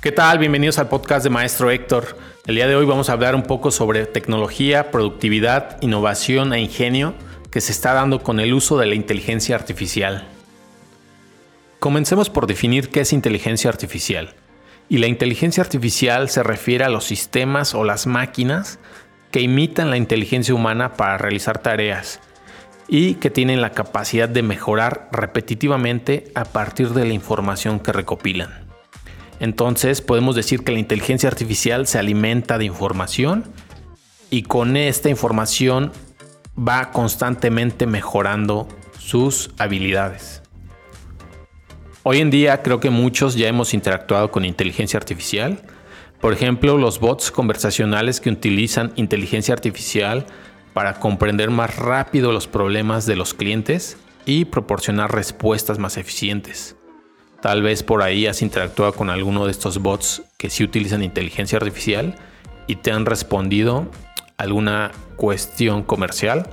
¿Qué tal? Bienvenidos al podcast de Maestro Héctor. El día de hoy vamos a hablar un poco sobre tecnología, productividad, innovación e ingenio que se está dando con el uso de la inteligencia artificial. Comencemos por definir qué es inteligencia artificial. Y la inteligencia artificial se refiere a los sistemas o las máquinas que imitan la inteligencia humana para realizar tareas y que tienen la capacidad de mejorar repetitivamente a partir de la información que recopilan. Entonces podemos decir que la inteligencia artificial se alimenta de información y con esta información va constantemente mejorando sus habilidades. Hoy en día creo que muchos ya hemos interactuado con inteligencia artificial. Por ejemplo, los bots conversacionales que utilizan inteligencia artificial para comprender más rápido los problemas de los clientes y proporcionar respuestas más eficientes. Tal vez por ahí has interactuado con alguno de estos bots que sí utilizan inteligencia artificial y te han respondido alguna cuestión comercial.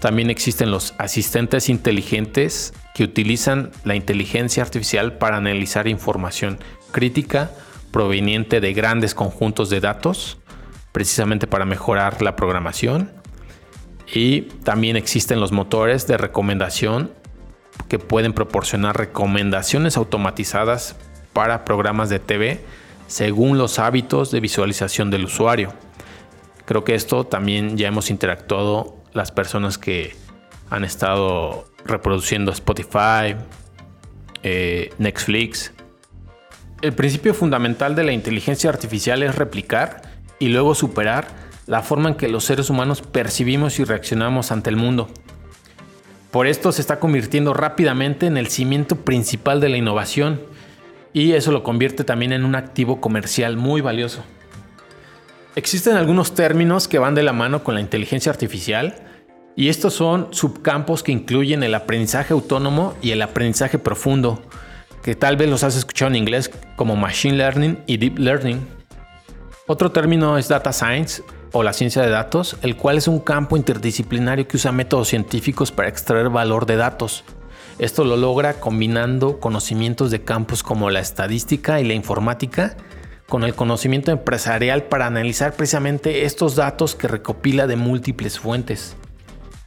También existen los asistentes inteligentes que utilizan la inteligencia artificial para analizar información crítica proveniente de grandes conjuntos de datos, precisamente para mejorar la programación. Y también existen los motores de recomendación que pueden proporcionar recomendaciones automatizadas para programas de TV según los hábitos de visualización del usuario. Creo que esto también ya hemos interactuado las personas que han estado reproduciendo Spotify, eh, Netflix. El principio fundamental de la inteligencia artificial es replicar y luego superar la forma en que los seres humanos percibimos y reaccionamos ante el mundo. Por esto se está convirtiendo rápidamente en el cimiento principal de la innovación y eso lo convierte también en un activo comercial muy valioso. Existen algunos términos que van de la mano con la inteligencia artificial y estos son subcampos que incluyen el aprendizaje autónomo y el aprendizaje profundo, que tal vez los has escuchado en inglés como Machine Learning y Deep Learning. Otro término es Data Science o la ciencia de datos, el cual es un campo interdisciplinario que usa métodos científicos para extraer valor de datos. Esto lo logra combinando conocimientos de campos como la estadística y la informática con el conocimiento empresarial para analizar precisamente estos datos que recopila de múltiples fuentes.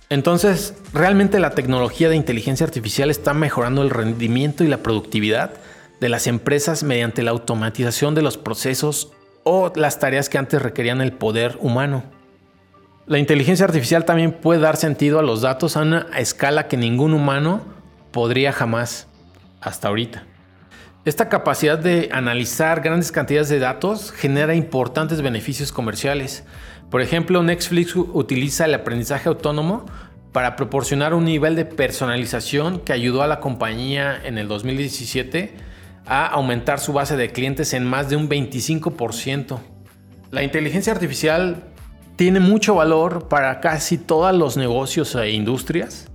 Entonces, realmente la tecnología de inteligencia artificial está mejorando el rendimiento y la productividad de las empresas mediante la automatización de los procesos o las tareas que antes requerían el poder humano. La inteligencia artificial también puede dar sentido a los datos a una escala que ningún humano podría jamás hasta ahorita. Esta capacidad de analizar grandes cantidades de datos genera importantes beneficios comerciales. Por ejemplo, Netflix utiliza el aprendizaje autónomo para proporcionar un nivel de personalización que ayudó a la compañía en el 2017 a aumentar su base de clientes en más de un 25%. La inteligencia artificial tiene mucho valor para casi todos los negocios e industrias.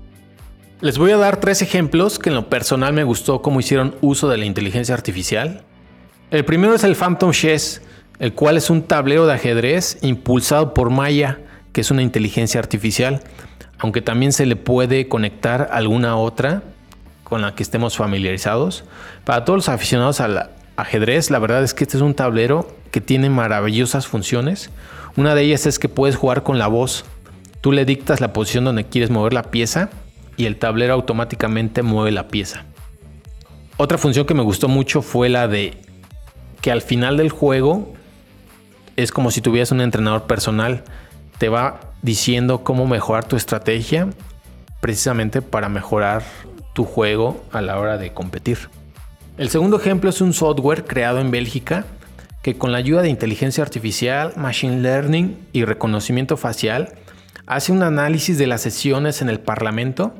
Les voy a dar tres ejemplos que en lo personal me gustó cómo hicieron uso de la inteligencia artificial. El primero es el Phantom Chess, el cual es un tablero de ajedrez impulsado por Maya, que es una inteligencia artificial, aunque también se le puede conectar alguna otra con la que estemos familiarizados. Para todos los aficionados al ajedrez, la verdad es que este es un tablero que tiene maravillosas funciones. Una de ellas es que puedes jugar con la voz. Tú le dictas la posición donde quieres mover la pieza y el tablero automáticamente mueve la pieza. Otra función que me gustó mucho fue la de que al final del juego es como si tuvieras un entrenador personal. Te va diciendo cómo mejorar tu estrategia precisamente para mejorar tu juego a la hora de competir. El segundo ejemplo es un software creado en Bélgica que con la ayuda de inteligencia artificial, machine learning y reconocimiento facial hace un análisis de las sesiones en el Parlamento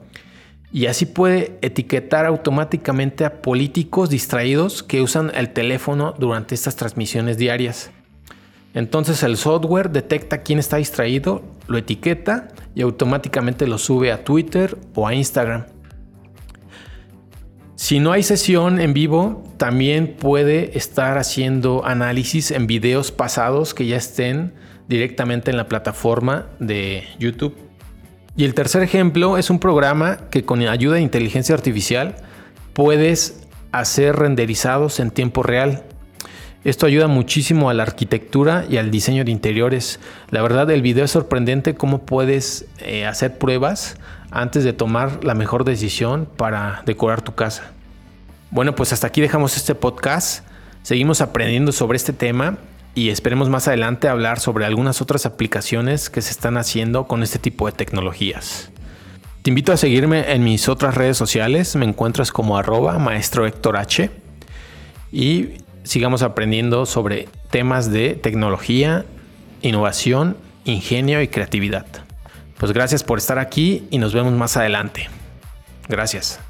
y así puede etiquetar automáticamente a políticos distraídos que usan el teléfono durante estas transmisiones diarias. Entonces el software detecta quién está distraído, lo etiqueta y automáticamente lo sube a Twitter o a Instagram. Si no hay sesión en vivo, también puede estar haciendo análisis en videos pasados que ya estén directamente en la plataforma de YouTube. Y el tercer ejemplo es un programa que con ayuda de inteligencia artificial puedes hacer renderizados en tiempo real. Esto ayuda muchísimo a la arquitectura y al diseño de interiores. La verdad, el video es sorprendente cómo puedes eh, hacer pruebas antes de tomar la mejor decisión para decorar tu casa. Bueno, pues hasta aquí dejamos este podcast. Seguimos aprendiendo sobre este tema y esperemos más adelante hablar sobre algunas otras aplicaciones que se están haciendo con este tipo de tecnologías. Te invito a seguirme en mis otras redes sociales, me encuentras como arroba maestro H y sigamos aprendiendo sobre temas de tecnología, innovación, ingenio y creatividad. Pues gracias por estar aquí y nos vemos más adelante. Gracias.